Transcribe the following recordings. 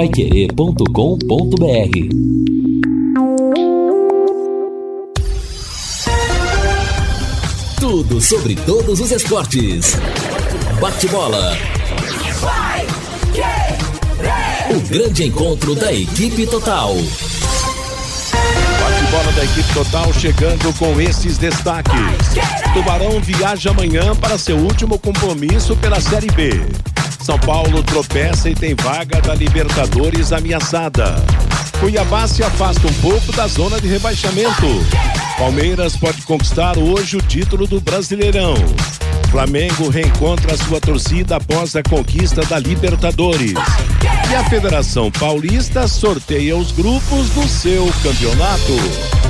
paiquerê.com.br Tudo sobre todos os esportes. Bate-bola. O grande encontro da equipe total. Bate-bola da equipe total chegando com esses destaques. Tubarão viaja amanhã para seu último compromisso pela Série B. São Paulo tropeça e tem vaga da Libertadores ameaçada. Cuiabá se afasta um pouco da zona de rebaixamento. Palmeiras pode conquistar hoje o título do Brasileirão. Flamengo reencontra sua torcida após a conquista da Libertadores. E a Federação Paulista sorteia os grupos do seu campeonato.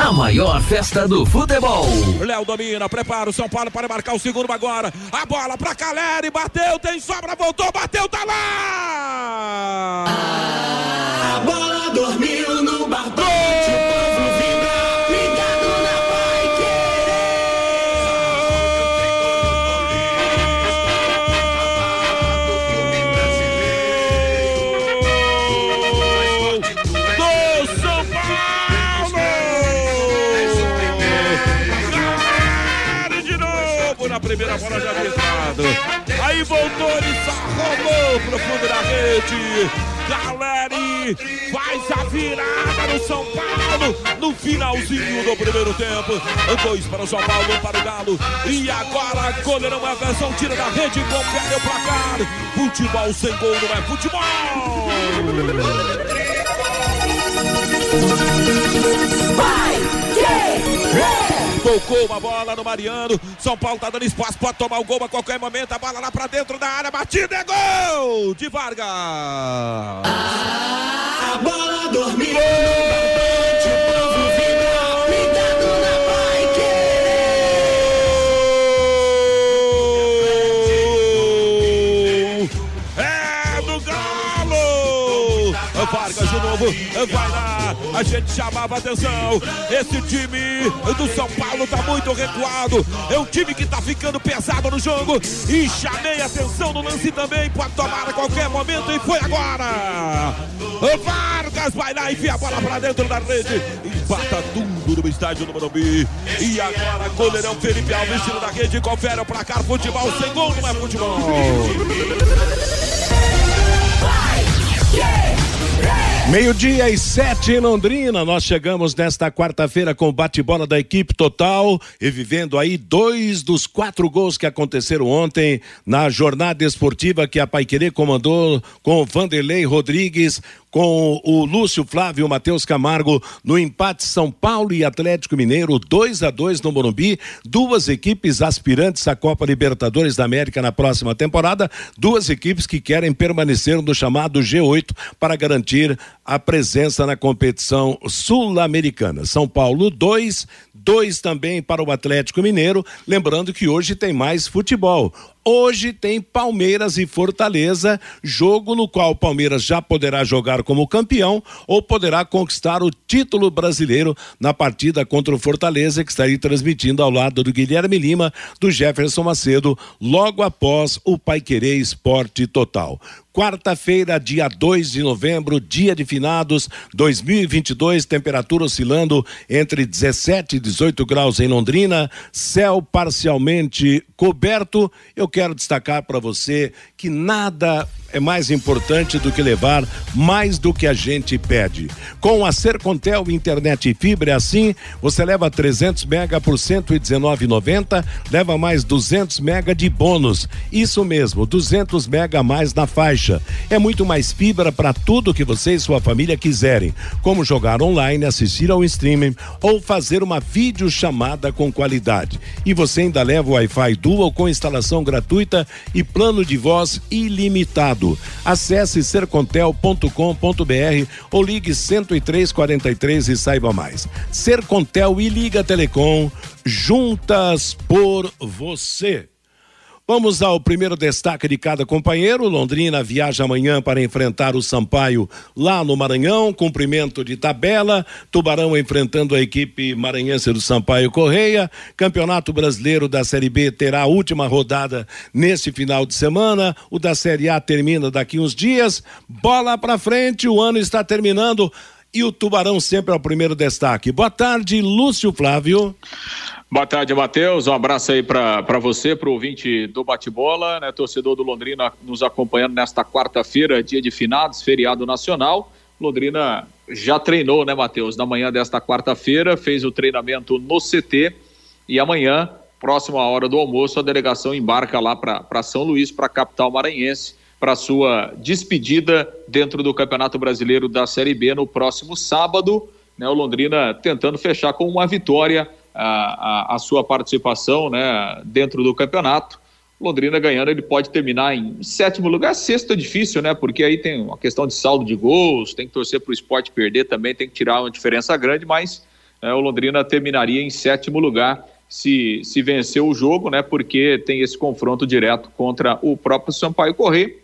A maior festa do futebol. Léo domina, prepara o São Paulo para marcar o segundo agora. A bola para Caleri, bateu, tem sobra, voltou, bateu, tá lá! A bola dormiu no barbante, avisado. Aí voltou, ele só rolou pro fundo da rede. Caleri faz a virada no São Paulo no finalzinho do primeiro tempo. Dois para o São Paulo, um para o Galo. E agora goleirão Everson tira da rede, confere o placar. Futebol sem gol não é futebol. Tocou uma bola no Mariano. São Paulo tá dando espaço, pode tomar o gol a qualquer momento. A bola lá pra dentro da área, batida é gol de Vargas. A bola dormiu na É do Galo! Vargas de novo, vai lá. A gente chamava atenção. Esse time do São Paulo tá muito recuado. É um time que tá ficando pesado no jogo. E chamei atenção no lance também. Pode tomar a qualquer momento. E foi agora. Vargas vai lá e enfia a bola pra dentro da rede. Empata tudo no estádio do Morumbi. E agora, goleirão Felipe Alves tira da rede. Confere o placar. Futebol gol não é futebol. Meio-dia e sete em Londrina, nós chegamos nesta quarta-feira com o bate-bola da equipe total, revivendo aí dois dos quatro gols que aconteceram ontem na jornada esportiva que a Paiquerê comandou com Vanderlei Rodrigues, com o Lúcio Flávio e Matheus Camargo no empate São Paulo e Atlético Mineiro, 2 a 2 no Morumbi, duas equipes aspirantes à Copa Libertadores da América na próxima temporada, duas equipes que querem permanecer no chamado G8 para garantir a presença na competição sul-americana. São Paulo 2, dois também para o Atlético Mineiro, lembrando que hoje tem mais futebol. Hoje tem Palmeiras e Fortaleza, jogo no qual o Palmeiras já poderá jogar como campeão ou poderá conquistar o título brasileiro na partida contra o Fortaleza, que estarei transmitindo ao lado do Guilherme Lima, do Jefferson Macedo, logo após o Paiquerê Esporte Total. Quarta-feira, dia 2 de novembro, dia de finados 2022, temperatura oscilando entre 17 e 18 graus em Londrina, céu parcialmente coberto. Eu quero destacar para você que nada é mais importante do que levar mais do que a gente pede. Com a Sercontel internet e fibra é assim, você leva 300 mega por 119,90, leva mais 200 mega de bônus. Isso mesmo, 200 mega a mais na faixa. É muito mais fibra para tudo que você e sua família quiserem, como jogar online, assistir ao streaming ou fazer uma videochamada com qualidade. E você ainda leva o Wi-Fi Dual com instalação gratuita e plano de voz ilimitado. Acesse sercontel.com.br ou ligue 10343 e saiba mais. Sercontel e Liga Telecom, juntas por você. Vamos ao primeiro destaque de cada companheiro. Londrina viaja amanhã para enfrentar o Sampaio lá no Maranhão. Cumprimento de tabela. Tubarão enfrentando a equipe maranhense do Sampaio Correia. Campeonato Brasileiro da Série B terá a última rodada nesse final de semana. O da Série A termina daqui uns dias. Bola para frente, o ano está terminando. E o Tubarão sempre é o primeiro destaque. Boa tarde, Lúcio Flávio. Boa tarde, Matheus. Um abraço aí para você, para o ouvinte do Bate-Bola, né? Torcedor do Londrina nos acompanhando nesta quarta-feira, dia de finados, feriado nacional. Londrina já treinou, né, Matheus? Na manhã desta quarta-feira, fez o treinamento no CT e amanhã, próximo à hora do almoço, a delegação embarca lá para São Luís, para a capital maranhense, para sua despedida dentro do Campeonato Brasileiro da Série B no próximo sábado. Né, o Londrina tentando fechar com uma vitória a, a, a sua participação né, dentro do campeonato. Londrina ganhando, ele pode terminar em sétimo lugar. Sexto é difícil, né? Porque aí tem uma questão de saldo de gols, tem que torcer para o esporte perder também, tem que tirar uma diferença grande, mas é, o Londrina terminaria em sétimo lugar se, se vencer o jogo, né? Porque tem esse confronto direto contra o próprio Sampaio Correia.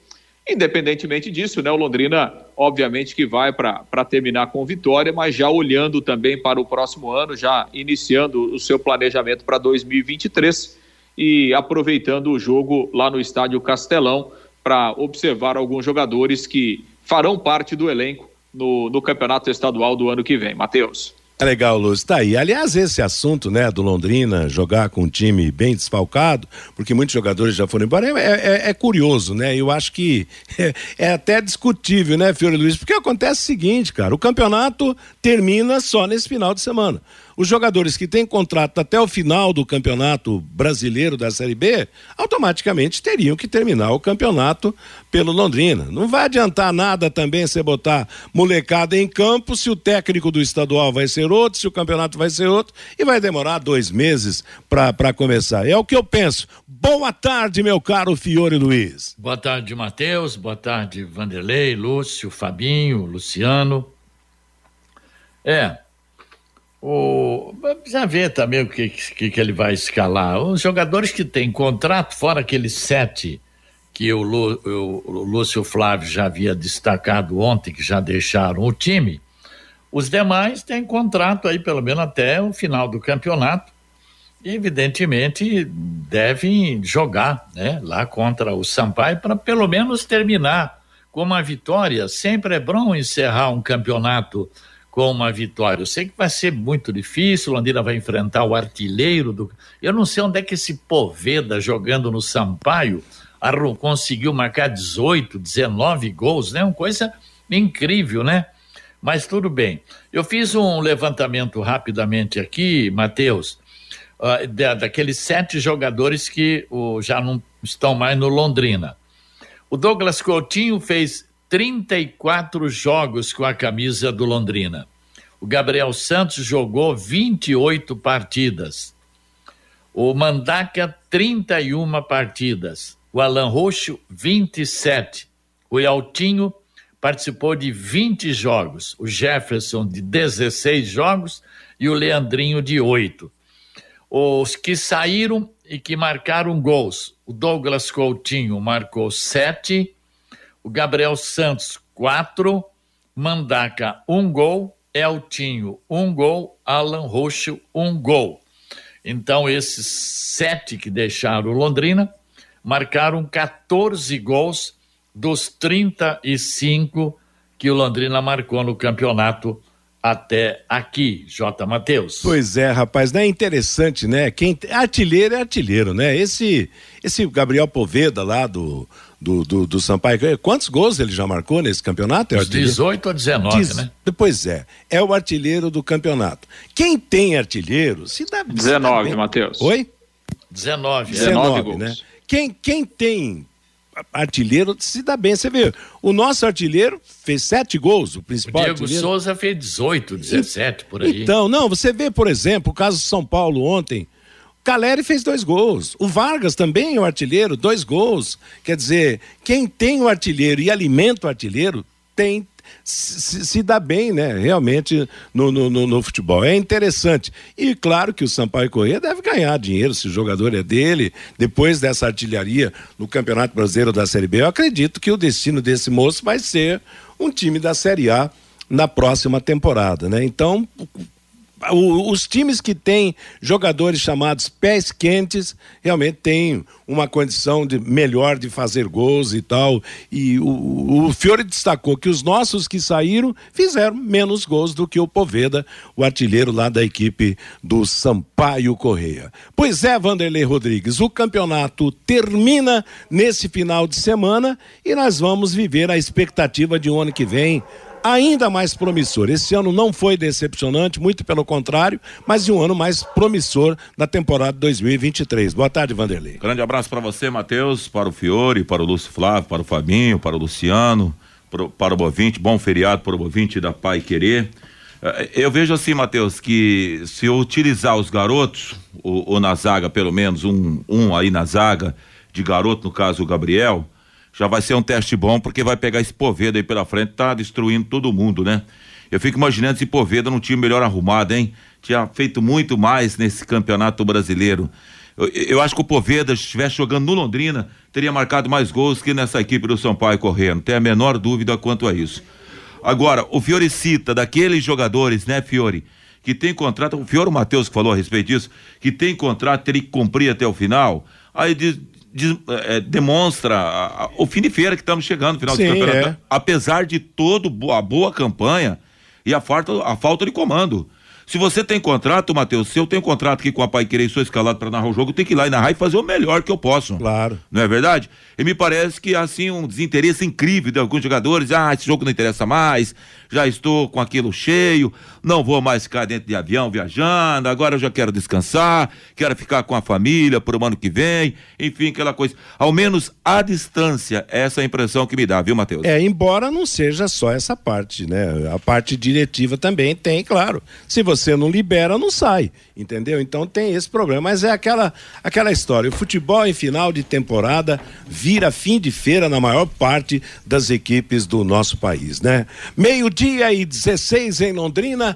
Independentemente disso, né, o Londrina, obviamente, que vai para terminar com vitória, mas já olhando também para o próximo ano, já iniciando o seu planejamento para 2023 e aproveitando o jogo lá no Estádio Castelão para observar alguns jogadores que farão parte do elenco no, no campeonato estadual do ano que vem. Matheus. É legal, Lúcio. Tá aí. Aliás, esse assunto, né, do Londrina jogar com um time bem desfalcado, porque muitos jogadores já foram embora, é, é, é curioso, né? Eu acho que é, é, até discutível, né, Fiore Luiz? Porque acontece o seguinte, cara, o campeonato termina só nesse final de semana. Os jogadores que têm contrato até o final do campeonato brasileiro da Série B, automaticamente teriam que terminar o campeonato pelo Londrina. Não vai adiantar nada também você botar molecada em campo se o técnico do estadual vai ser outro, se o campeonato vai ser outro, e vai demorar dois meses para começar. É o que eu penso. Boa tarde, meu caro Fiore Luiz. Boa tarde, Matheus. Boa tarde, Vanderlei, Lúcio, Fabinho, Luciano. É, o, precisa ver também o que, que, que, ele vai escalar. Os jogadores que têm contrato, fora aqueles sete que o, o, o Lúcio Flávio já havia destacado ontem, que já deixaram o time, os demais têm contrato aí pelo menos até o final do campeonato. E, evidentemente, devem jogar né, lá contra o Sampaio para pelo menos terminar com uma vitória. Sempre é bom encerrar um campeonato com uma vitória. Eu sei que vai ser muito difícil, Londrina vai enfrentar o artilheiro do. Eu não sei onde é que esse Poveda jogando no Sampaio conseguiu marcar 18, 19 gols, né? Uma coisa incrível, né? Mas tudo bem. Eu fiz um levantamento rapidamente aqui, Matheus, uh, daqueles sete jogadores que uh, já não estão mais no Londrina. O Douglas Coutinho fez 34 jogos com a camisa do Londrina. O Gabriel Santos jogou 28 partidas. O Mandaca, 31 partidas. O Alan Roxo, 27. O Yaltinho participou de 20 jogos. O Jefferson, de 16 jogos. E o Leandrinho, de 8. Os que saíram e que marcaram gols. O Douglas Coutinho marcou 7 o Gabriel Santos, quatro, Mandaca, um gol, Eltinho, um gol, Alan Roxo, um gol. Então, esses sete que deixaram Londrina marcaram 14 gols dos 35 que o Londrina marcou no campeonato até aqui, J. Matheus. Pois é, rapaz, não é interessante, né? Quem artilheiro é artilheiro, né? Esse esse Gabriel Poveda lá do do, do, do Sampaio. Quantos gols ele já marcou nesse campeonato? É 18 ou 19, Diz, né? Pois é, é o artilheiro do campeonato. Quem tem artilheiro, se dá. 19, Matheus. Oi? 19, 19, 19 gols. né? Quem, quem tem artilheiro se dá bem. Você vê, o nosso artilheiro fez sete gols, o principal o Diego artilheiro. Souza fez 18, 17 por aí. Então, não, você vê, por exemplo, o caso do São Paulo ontem. Caleri fez dois gols. O Vargas também é o artilheiro, dois gols. Quer dizer, quem tem o artilheiro e alimenta o artilheiro tem se, se dá bem, né? Realmente no, no, no, no, futebol. É interessante. E claro que o Sampaio Corrêa deve ganhar dinheiro se o jogador é dele. Depois dessa artilharia no Campeonato Brasileiro da Série B, eu acredito que o destino desse moço vai ser um time da Série A na próxima temporada, né? Então, os times que têm jogadores chamados pés quentes realmente têm uma condição de melhor de fazer gols e tal. E o, o Fiore destacou que os nossos que saíram fizeram menos gols do que o Poveda, o artilheiro lá da equipe do Sampaio Correia. Pois é, Vanderlei Rodrigues, o campeonato termina nesse final de semana e nós vamos viver a expectativa de um ano que vem ainda mais promissor. Esse ano não foi decepcionante, muito pelo contrário, mas um ano mais promissor na temporada 2023. Boa tarde, Vanderlei. Grande abraço para você, Matheus, para o Fiore, para o Lúcio Flávio, para o Fabinho, para o Luciano, para o Bovinte, bom feriado para o Bovinte da Pai Querer. Eh, eu vejo assim, Matheus, que se eu utilizar os garotos, ou, ou na zaga, pelo menos, um, um aí na zaga, de garoto, no caso o Gabriel, já vai ser um teste bom, porque vai pegar esse Poveda aí pela frente, tá destruindo todo mundo, né? Eu fico imaginando esse Poveda num time melhor arrumado, hein? Tinha feito muito mais nesse campeonato brasileiro. Eu, eu acho que o Poveda, se estivesse jogando no Londrina, teria marcado mais gols que nessa equipe do São Paulo correndo. Não tem a menor dúvida quanto a isso. Agora, o Fiore cita daqueles jogadores, né, Fiore? Que tem contrato, o Fiore Matheus que falou a respeito disso, que tem contrato, teria que cumprir até o final. Aí diz, é, demonstra a, a, o fim de feira que estamos chegando final Sim, do campeonato. É. Apesar de toda a boa campanha e a falta, a falta de comando. Se você tem contrato, Matheus, se eu tenho contrato aqui com a Pai Querer e sou escalado para narrar o jogo, eu tenho que ir lá e narrar e fazer o melhor que eu posso. Claro. Não é verdade? E me parece que assim um desinteresse incrível de alguns jogadores, ah, esse jogo não interessa mais, já estou com aquilo cheio, não vou mais ficar dentro de avião viajando, agora eu já quero descansar, quero ficar com a família pro ano que vem, enfim, aquela coisa. Ao menos à distância, essa é a impressão que me dá, viu, Matheus? É, embora não seja só essa parte, né? A parte diretiva também tem, claro. Se você não libera, não sai, entendeu? Então tem esse problema, mas é aquela aquela história. O futebol em final de temporada vira fim de feira na maior parte das equipes do nosso país, né? Meio dia e 16 em Londrina,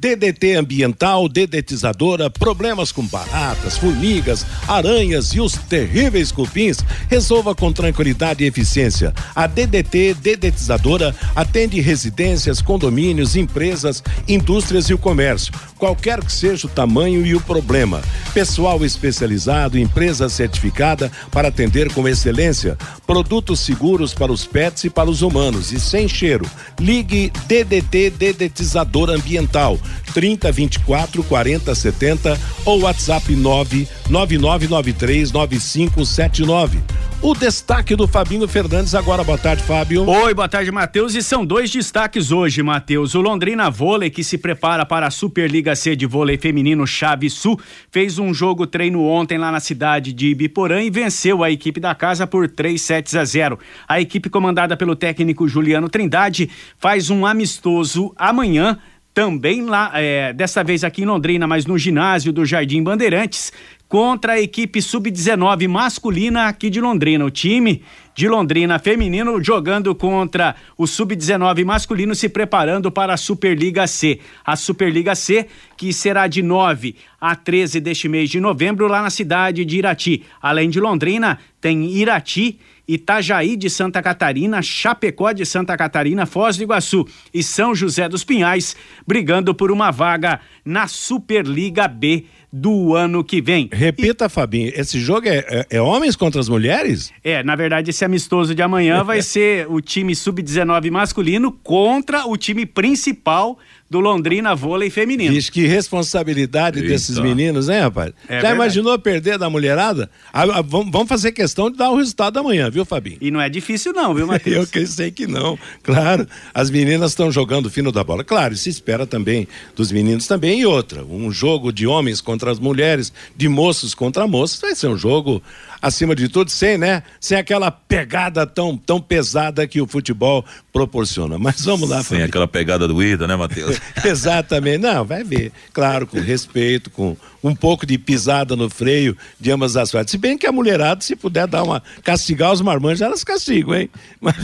DDT ambiental, dedetizadora, problemas com baratas, formigas, aranhas e os terríveis cupins, resolva com tranquilidade e eficiência. A DDT dedetizadora atende residências, condomínios, empresas, indústrias e o comércio, qualquer que seja o tamanho e o problema. Pessoal especializado, empresa certificada para atender com excelência, produtos seguros para os pets e para os humanos e sem cheiro. Ligue DDT DDT Dedetizador Ambiental 30 24 40 70 ou WhatsApp 99993 9579. O destaque do Fabinho Fernandes agora. Boa tarde, Fábio. Oi, boa tarde, Matheus. E são dois destaques hoje, Matheus. O Londrina Vôlei, que se prepara para a Superliga C de vôlei feminino Chave Sul, fez um jogo treino ontem lá na cidade de Ibiporã e venceu a equipe da casa por 3 sets a 0. A equipe comandada pelo técnico Juliano Trindade faz um amistoso amanhã também lá, é, dessa vez aqui em Londrina, mas no ginásio do Jardim Bandeirantes, contra a equipe sub-19 masculina aqui de Londrina. O time de Londrina feminino jogando contra o sub-19 masculino se preparando para a Superliga C. A Superliga C que será de 9 a 13 deste mês de novembro lá na cidade de Irati. Além de Londrina, tem Irati Itajaí de Santa Catarina, Chapecó de Santa Catarina, Foz do Iguaçu e São José dos Pinhais, brigando por uma vaga na Superliga B do ano que vem. Repita, e... Fabinho, esse jogo é, é, é, homens contra as mulheres? É, na verdade, esse amistoso de amanhã vai ser o time sub-19 masculino contra o time principal do Londrina Vôlei Feminino. Diz que responsabilidade Eita. desses meninos, hein, rapaz? É Já verdade. imaginou perder da mulherada? Ah, ah, vamos fazer questão de dar o resultado amanhã, viu, Fabinho? E não é difícil não, viu, Matheus? Eu que sei que não. Claro, as meninas estão jogando fino da bola. Claro, se espera também dos meninos também. E outra, um jogo de homens contra contra as mulheres, de moços contra moças, vai ser um jogo acima de tudo, sem, né? Sem aquela pegada tão, tão pesada que o futebol proporciona. Mas vamos lá, Sem aquela pegada do Ida, né, Matheus? Exatamente. Não, vai ver. Claro, com respeito, com um pouco de pisada no freio de ambas as partes. Se bem que a mulherada, se puder dar uma. castigar os marmanjos, elas castigam, hein? Mas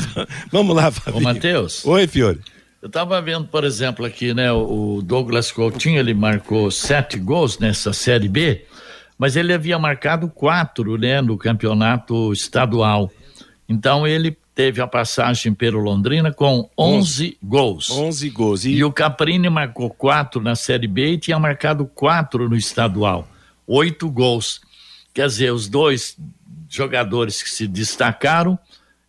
vamos lá, Fabinho. Ô, Matheus. Oi, Fiore. Eu estava vendo, por exemplo, aqui, né, o Douglas Coutinho, ele marcou sete gols nessa Série B, mas ele havia marcado quatro, né, no campeonato estadual. Então ele teve a passagem pelo Londrina com 11 gols. 11 gols. E, E o Caprini marcou quatro na Série B e tinha marcado quatro no estadual. Oito gols. Quer dizer, os dois jogadores que se destacaram,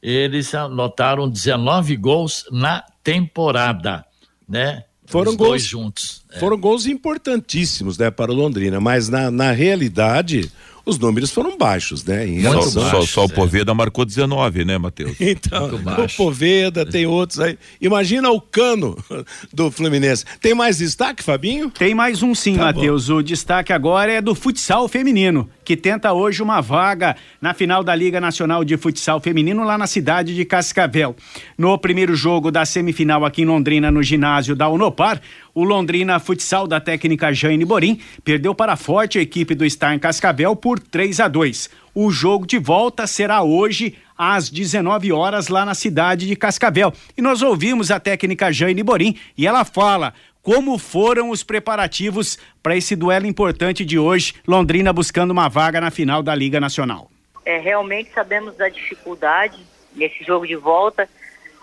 eles anotaram 19 gols na temporada, né? Foram os gols- dois juntos. É. Foram gols importantíssimos, né, para o Londrina, mas na, na realidade os números foram baixos, né? Em Só, relação só, só o Poveda marcou 19, né, Matheus? Então, o. Poveda, tem outros aí. Imagina o cano do Fluminense. Tem mais destaque, Fabinho? Tem mais um sim, Tá Matheus. O destaque agora é do futsal feminino, que tenta hoje uma vaga na final da Liga Nacional de Futsal Feminino lá na cidade de Cascavel. No primeiro jogo da semifinal aqui em Londrina, no ginásio da Unopar, o Londrina Futsal da técnica Jane Borim perdeu para a forte equipe do Star em Cascavel por 3 a 2. O jogo de volta será hoje às 19 horas lá na cidade de Cascavel. E nós ouvimos a técnica Jane Borim e ela fala como foram os preparativos para esse duelo importante de hoje, Londrina buscando uma vaga na final da Liga Nacional. É, realmente sabemos da dificuldade nesse jogo de volta,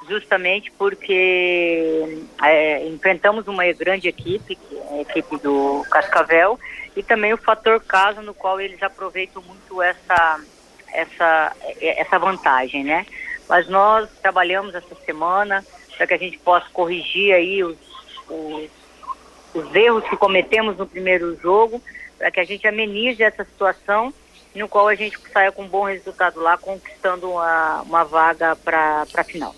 justamente porque é, enfrentamos uma grande equipe, é a equipe do Cascavel, e também o fator casa no qual eles aproveitam muito essa, essa, essa vantagem, né? Mas nós trabalhamos essa semana para que a gente possa corrigir aí os, os, os erros que cometemos no primeiro jogo, para que a gente amenize essa situação no qual a gente saia com um bom resultado lá, conquistando uma, uma vaga para a final.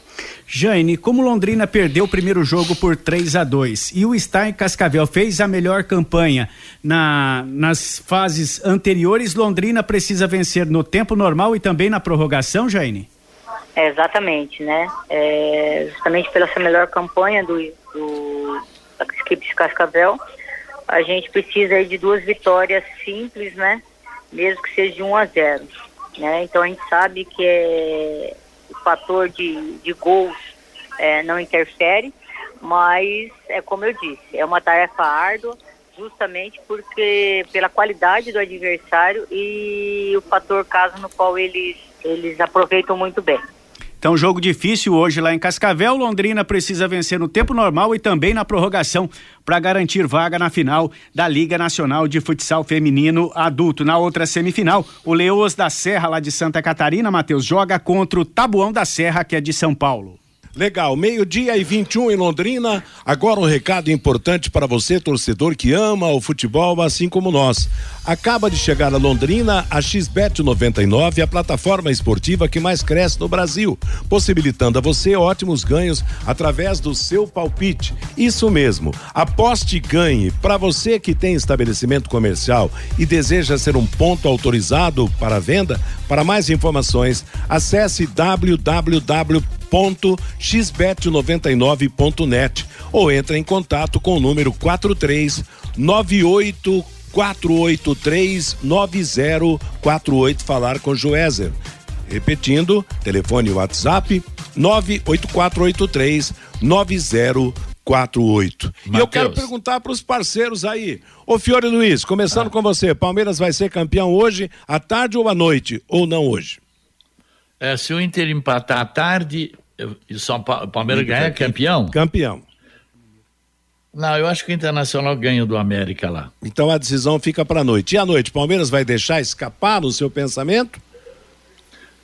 Jane, como Londrina perdeu o primeiro jogo por 3 a 2 e o em Cascavel fez a melhor campanha na, nas fases anteriores, Londrina precisa vencer no tempo normal e também na prorrogação, Jane? É, exatamente, né? É, justamente pela essa melhor campanha do, do, da equipe de Cascavel, a gente precisa de duas vitórias simples, né? Mesmo que seja de 1 a 0. Né? Então a gente sabe que é, fator de, de gols é, não interfere, mas é como eu disse, é uma tarefa árdua, justamente porque pela qualidade do adversário e o fator caso no qual eles, eles aproveitam muito bem. Então, jogo difícil hoje lá em Cascavel. Londrina precisa vencer no tempo normal e também na prorrogação para garantir vaga na final da Liga Nacional de Futsal Feminino Adulto. Na outra semifinal, o Leoas da Serra, lá de Santa Catarina, Matheus, joga contra o Tabuão da Serra, que é de São Paulo. Legal, meio-dia e 21 em Londrina. Agora um recado importante para você, torcedor que ama o futebol, assim como nós. Acaba de chegar a Londrina a XBET 99, a plataforma esportiva que mais cresce no Brasil, possibilitando a você ótimos ganhos através do seu palpite. Isso mesmo, aposte e ganhe. Para você que tem estabelecimento comercial e deseja ser um ponto autorizado para venda, para mais informações, acesse www xbet99.net ou entra em contato com o número 43 98 483 9048 falar com Joézer. Repetindo, telefone WhatsApp 98483 9048. E eu quero perguntar para os parceiros aí. Ô Fiore Luiz, começando ah. com você, Palmeiras vai ser campeão hoje, à tarde ou à noite, ou não hoje? É, se o Inter empatar à tarde e São Paulo, Palmeiras ganhar, é campeão? Campeão. Não, eu acho que o Internacional ganha do América lá. Então a decisão fica para a noite. E à noite, Palmeiras vai deixar escapar no seu pensamento?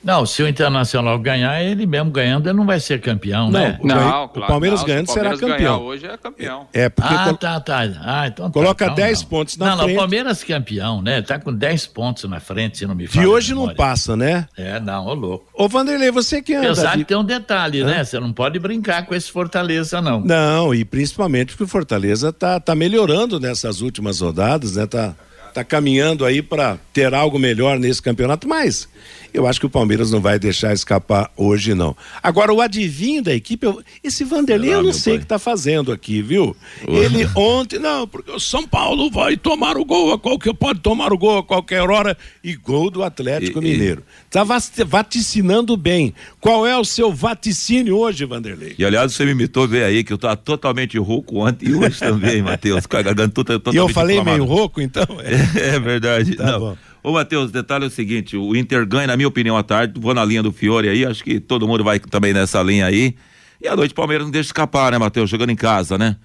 Não, se o Internacional ganhar, ele mesmo ganhando, ele não vai ser campeão, não, né? Não, o, claro, Palmeiras não, ganhando será campeão. hoje é campeão. É, porque ah, tá, tá. Ah, então coloca tá, 10 não. pontos na não, frente. Não, Palmeiras campeão, né? Tá com 10 pontos na frente, se não me fala. E hoje não passa, né? É, não, ô louco. Ô Vanderlei, você que anda. Apesar de ter um detalhe, Hã? né? Você não pode brincar com esse Fortaleza, não. Não, e principalmente porque o Fortaleza tá, tá melhorando nessas últimas rodadas, né? Tá, tá caminhando aí para ter algo melhor nesse campeonato, mas eu acho que o Palmeiras não vai deixar escapar hoje, não. Agora, o adivinho da equipe, eu, esse Vanderlei, lá, eu não sei o que tá fazendo aqui, viu? Ele ontem, não, porque o São Paulo vai tomar o gol a qualquer, pode tomar o gol a qualquer hora e gol do Atlético E- Mineiro. Tá vac- vaticinando bem. Qual é o seu vaticínio hoje, Vanderlei? E aliás, você me imitou ver aí que eu tava totalmente rouco ontem e hoje também, Matheus, com a garganta toda- totalmente E eu falei inflamada. meio rouco, então? É. É verdade. Tá não. bom. Ô, Matheus, o detalhe é o seguinte: o Inter ganha, na minha opinião, à tarde. Vou na linha do Fiore aí, acho que todo mundo vai também nessa linha aí. E à noite o Palmeiras não deixa escapar, né, Matheus? Jogando em casa, né?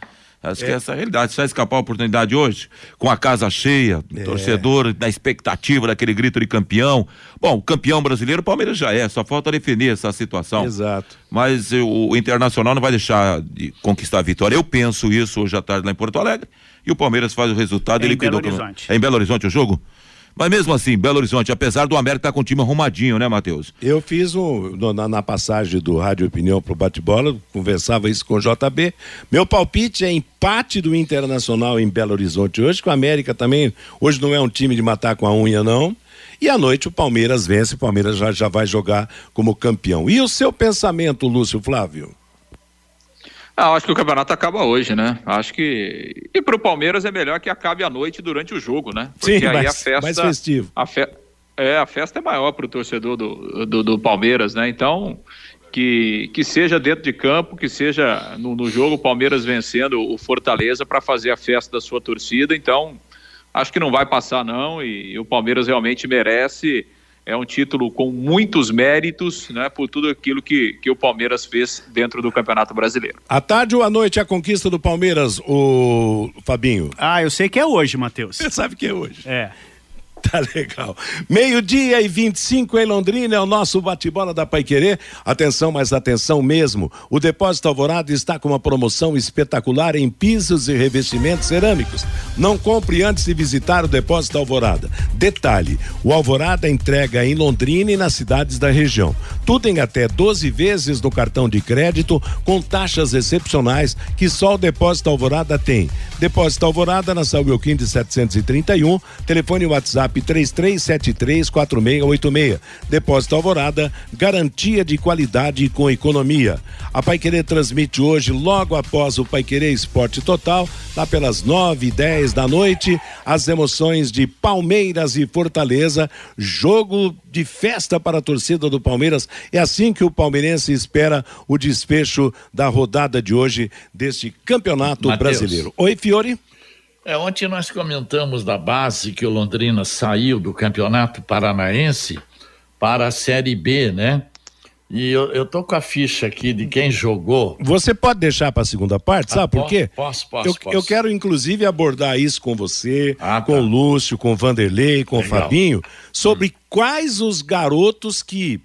Acho que essa é a realidade. Se vai escapar a oportunidade hoje, com a casa cheia, É. torcedor na expectativa daquele grito de campeão. Bom, campeão brasileiro, o Palmeiras já é, só falta definir essa situação. Exato. Mas o, o Internacional não vai deixar de conquistar a vitória. Eu penso isso hoje à tarde lá em Porto Alegre. E o Palmeiras faz o resultado É e em liquidou. Belo com- Horizonte. É em Belo Horizonte o jogo? Mas mesmo assim, Belo Horizonte, apesar do América estar com o time arrumadinho, né, Matheus? Eu fiz um, na, na passagem do Rádio Opinião pro bate-bola, conversava isso com o JB. Meu palpite é empate do Internacional em Belo Horizonte hoje, que o América também, hoje não é um time de matar com a unha, não. E à noite o Palmeiras vence, o Palmeiras já, já vai jogar como campeão. E o seu pensamento, Lúcio Flávio? Ah, acho que o campeonato acaba hoje, né? Acho que. E pro Palmeiras é melhor que acabe à noite durante o jogo, né? Porque Sim, aí mais- a festa. mais festivo. A fe... É, a festa é maior pro torcedor do, do, do Palmeiras, né? Então, que, que seja dentro de campo, que seja no, no jogo o Palmeiras vencendo o Fortaleza para fazer a festa da sua torcida. Então, acho que não vai passar, não. E, e o Palmeiras realmente merece. É um título com muitos méritos, né? Por tudo aquilo que, que o Palmeiras fez dentro do Campeonato Brasileiro. À tarde ou à noite a conquista do Palmeiras, o Fabinho? Ah, eu sei que é hoje, Matheus. Você sabe que é hoje. É. Tá legal. Meio-dia e 25 em Londrina é o nosso bate-bola da Paiquerê. Atenção, mas atenção mesmo. O Depósito Alvorada está com uma promoção espetacular em pisos e revestimentos cerâmicos. Não compre antes de visitar o Depósito Alvorada. Detalhe: o Alvorada entrega em Londrina e nas cidades da região. Tudo em até 12 vezes no cartão de crédito, com taxas excepcionais que só o Depósito Alvorada tem. Depósito Alvorada na São Belquim de 731, telefone WhatsApp 33734686. Depósito Alvorada, garantia de qualidade com economia. A Paiquerê transmite hoje, logo após o Paiquerê Esporte Total, lá pelas 9 e 10 da noite, as emoções de Palmeiras e Fortaleza, jogo de festa para a torcida do Palmeiras. É assim que o palmeirense espera o desfecho da rodada de hoje deste campeonato Mateus. brasileiro. Oi, Fiore. É, ontem nós comentamos da base que o Londrina saiu do Campeonato Paranaense para a Série B, né? E eu, eu tô com a ficha aqui de quem jogou. Você pode deixar para a segunda parte, sabe Ah, por po- quê? posso, posso, eu, posso. eu quero, inclusive, abordar isso com você, Ah, com tá. o Lúcio, com o Vanderlei, com Legal. o Fabinho, sobre quais os garotos que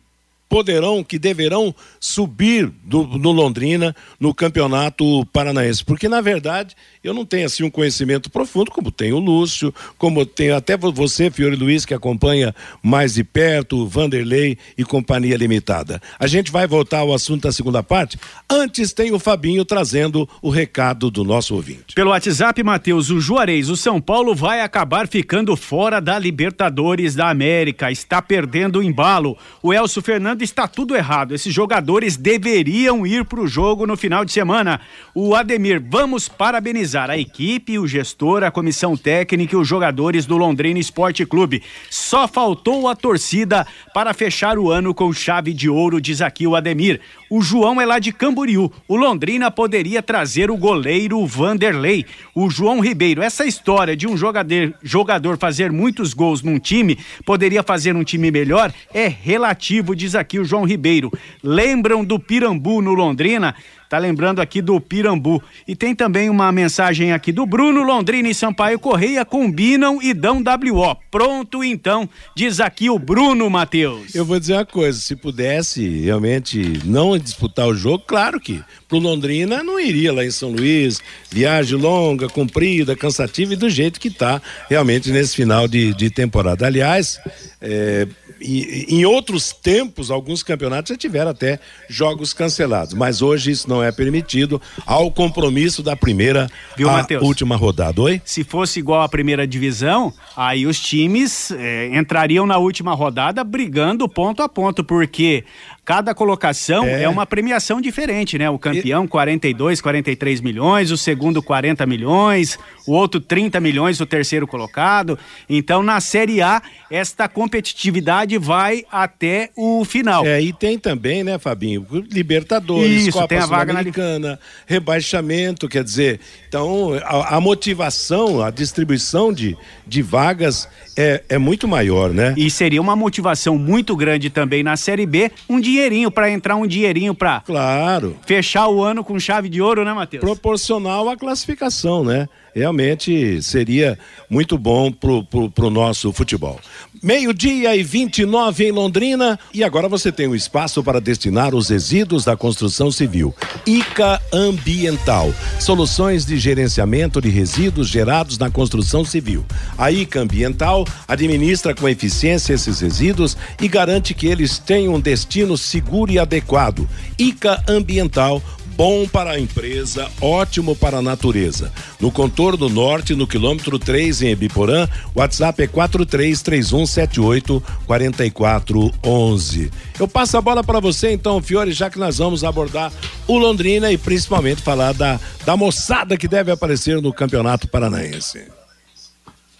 poderão, que deverão subir do, no Londrina no campeonato paranaense. Porque, na verdade, eu não tenho assim um conhecimento profundo, como tem o Lúcio, como tem até vo- você, Fiore Luiz, que acompanha mais de perto, o Vanderlei e Companhia Limitada. A gente vai voltar ao assunto da segunda parte. Antes tem o Fabinho trazendo o recado do nosso ouvinte. Pelo WhatsApp, Matheus, o Juarez, o São Paulo vai acabar ficando fora da Libertadores da América. Está perdendo o embalo. O Elcio Fernando está tudo errado. Esses jogadores deveriam ir para o jogo no final de semana. O Ademir, vamos parabenizar a equipe, o gestor, a comissão técnica e os jogadores do Londrina Esporte Clube. Só faltou a torcida para fechar o ano com chave de ouro, diz aqui o Ademir. O João é lá de Camboriú. O Londrina poderia trazer o goleiro Vanderlei. O João Ribeiro. Essa história de um jogador, jogador fazer muitos gols num time, poderia fazer um time melhor, é relativo, diz aqui o João Ribeiro. Lembram do Pirambu no Londrina? Tá lembrando aqui do Pirambu. E tem também uma mensagem aqui do Bruno Londrina e Sampaio Correia combinam e dão WO. Pronto então, diz aqui o Bruno Matheus. Eu vou dizer uma coisa, se pudesse realmente não disputar o jogo, claro que pro Londrina não iria lá em São Luís, viagem longa, comprida, cansativa e do jeito que tá realmente nesse final de, de temporada. Aliás, é, e- em outros tempos, alguns campeonatos já tiveram até jogos cancelados, mas hoje isso não não é permitido ao compromisso da primeira Viu, Matheus? última rodada. Oi? Se fosse igual à primeira divisão, aí os times eh, entrariam na última rodada brigando ponto a ponto, porque cada colocação é, É. uma premiação diferente, né? O campeão 42, 43 milhões, o segundo 40 milhões, o outro 30 milhões, o terceiro colocado. Então, na Série A, esta competitividade vai até o final. É, e tem também, né, Fabinho? Libertadores, Isso, Copa tem a vaga na Sul-Americana, rebaixamento, quer dizer, então a, a motivação, a distribuição de, de vagas é, é muito maior, né? E seria uma motivação muito grande também na Série B, um dinheirinho para entrar, um dinheirinho para Claro. fechar o ano com chave de ouro, né, Matheus? Proporcional à classificação, né? Realmente seria muito bom pro, pro nosso futebol. Meio-dia e 29 em Londrina. E agora você tem um espaço para destinar os resíduos da construção civil. ICA Ambiental. Soluções de gerenciamento de resíduos gerados na construção civil. A ICA Ambiental administra com eficiência esses resíduos e garante que eles tenham um destino seguro e adequado. ICA Ambiental bom para a empresa, ótimo para a natureza. No contorno norte, no quilômetro 3 em Ebiporã, o WhatsApp é 433178 4411. Eu passo a bola para você então, Fiore, já que nós vamos abordar o Londrina e principalmente falar da, da moçada que deve aparecer no Campeonato Paranaense.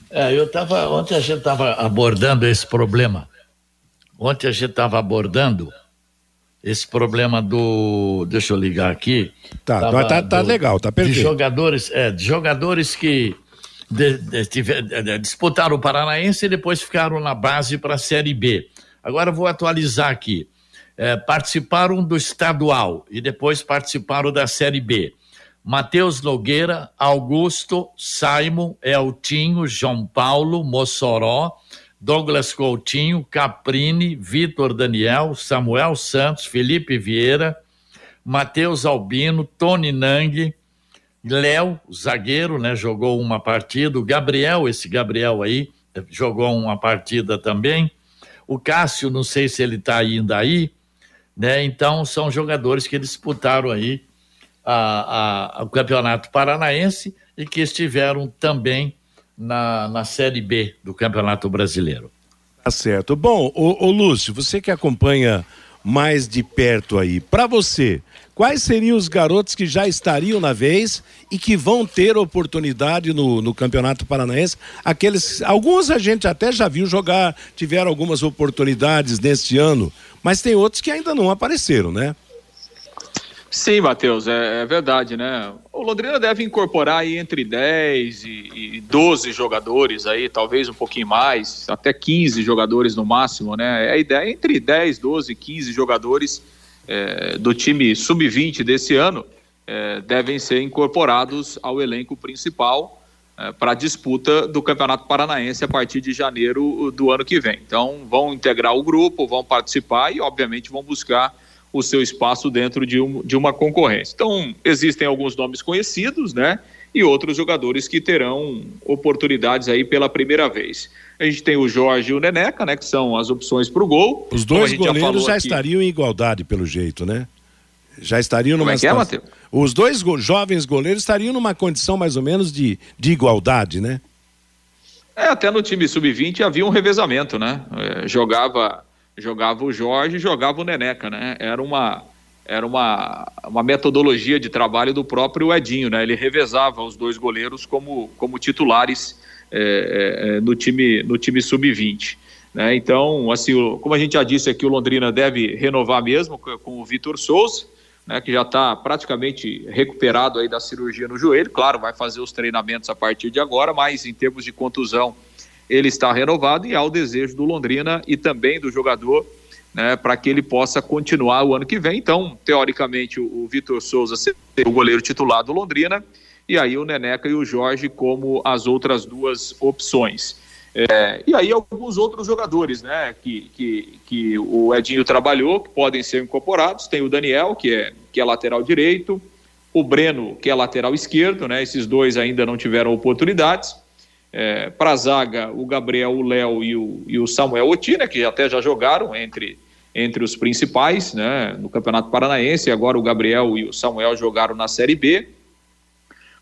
É, eu tava. Ontem a gente estava abordando esse problema. Ontem a gente estava abordando esse problema do. Deixa eu ligar aqui. Tá, Tava tá, tá do- legal, tá De perfeito. jogadores, é, de jogadores que de- de- de- de- disputaram o Paranaense e depois ficaram na base para a Série B. Agora eu vou atualizar aqui. É, participaram do estadual e depois participaram da Série B. Matheus Nogueira, Augusto, Simon, Eltinho, João Paulo, Mossoró, Douglas Coutinho, Caprini, Vitor Daniel, Samuel Santos, Felipe Vieira, Matheus Albino, Tony Nang, Léo, zagueiro, né, jogou uma partida, o Gabriel, esse Gabriel aí, jogou uma partida também, o Cássio, não sei se ele está ainda aí, né, então são jogadores que disputaram aí a, a- o Campeonato Paranaense e que estiveram também na, na Série B do Campeonato Brasileiro. Tá certo. Bom, ô, ô Lúcio, você que acompanha mais de perto aí, para você, quais seriam os garotos que já estariam na vez e que vão ter oportunidade no, no Campeonato Paranaense? Aqueles, alguns a gente até já viu jogar, tiveram algumas oportunidades neste ano, mas tem outros que ainda não apareceram, né? Sim, Matheus, é, é verdade, né? O Londrina deve incorporar aí entre 10 e, e 12 jogadores aí, talvez um pouquinho mais, até 15 jogadores no máximo, né? A ideia é entre 10, 12, 15 jogadores é, do time sub-20 desse ano é, devem ser incorporados ao elenco principal para a disputa do Campeonato Paranaense a partir de janeiro do ano que vem. Então, vão integrar o grupo, vão participar e, obviamente, vão buscar o seu espaço dentro de, um, de uma concorrência. Então, existem alguns nomes conhecidos, né? E outros jogadores que terão oportunidades aí pela primeira vez. A gente tem o Jorge e o Neneca, né? Que são as opções para o gol. Os Como a dois já goleiros já, aqui. estariam em igualdade, pelo jeito, né? Já estariam Como numa é que é, Matheus? Os dois go- jovens goleiros estariam numa condição mais ou menos de, de igualdade, né? É, até no time sub-20 havia um revezamento, né? É, jogava, jogava o Jorge, jogava o Neneca, né? Era uma era uma, uma metodologia de trabalho do próprio Edinho, né? Ele revezava os dois goleiros como, como titulares é, é, no time no time sub-20. Né? Então, assim, como a gente já disse aqui, o Londrina deve renovar mesmo com, com o Vitor Souza, né, que já está praticamente recuperado aí da cirurgia no joelho. Claro, vai fazer os treinamentos a partir de agora, mas em termos de contusão, ele está renovado e há o desejo do Londrina e também do jogador né, para que ele possa continuar o ano que vem. Então, teoricamente, o, o Vitor Souza seria o goleiro titular do Londrina e aí o Neneca e o Jorge como as outras duas opções. É, e aí alguns outros jogadores, né, que, que, que o Edinho trabalhou, que podem ser incorporados. Tem o Daniel, que é, que é lateral direito, o Breno, que é lateral esquerdo, né, esses dois ainda não tiveram oportunidades. É, Para a zaga, o Gabriel, o Léo e o, e o Samuel Otina, que até já jogaram entre, entre os principais, né, no Campeonato Paranaense. Agora o Gabriel e o Samuel jogaram na Série B.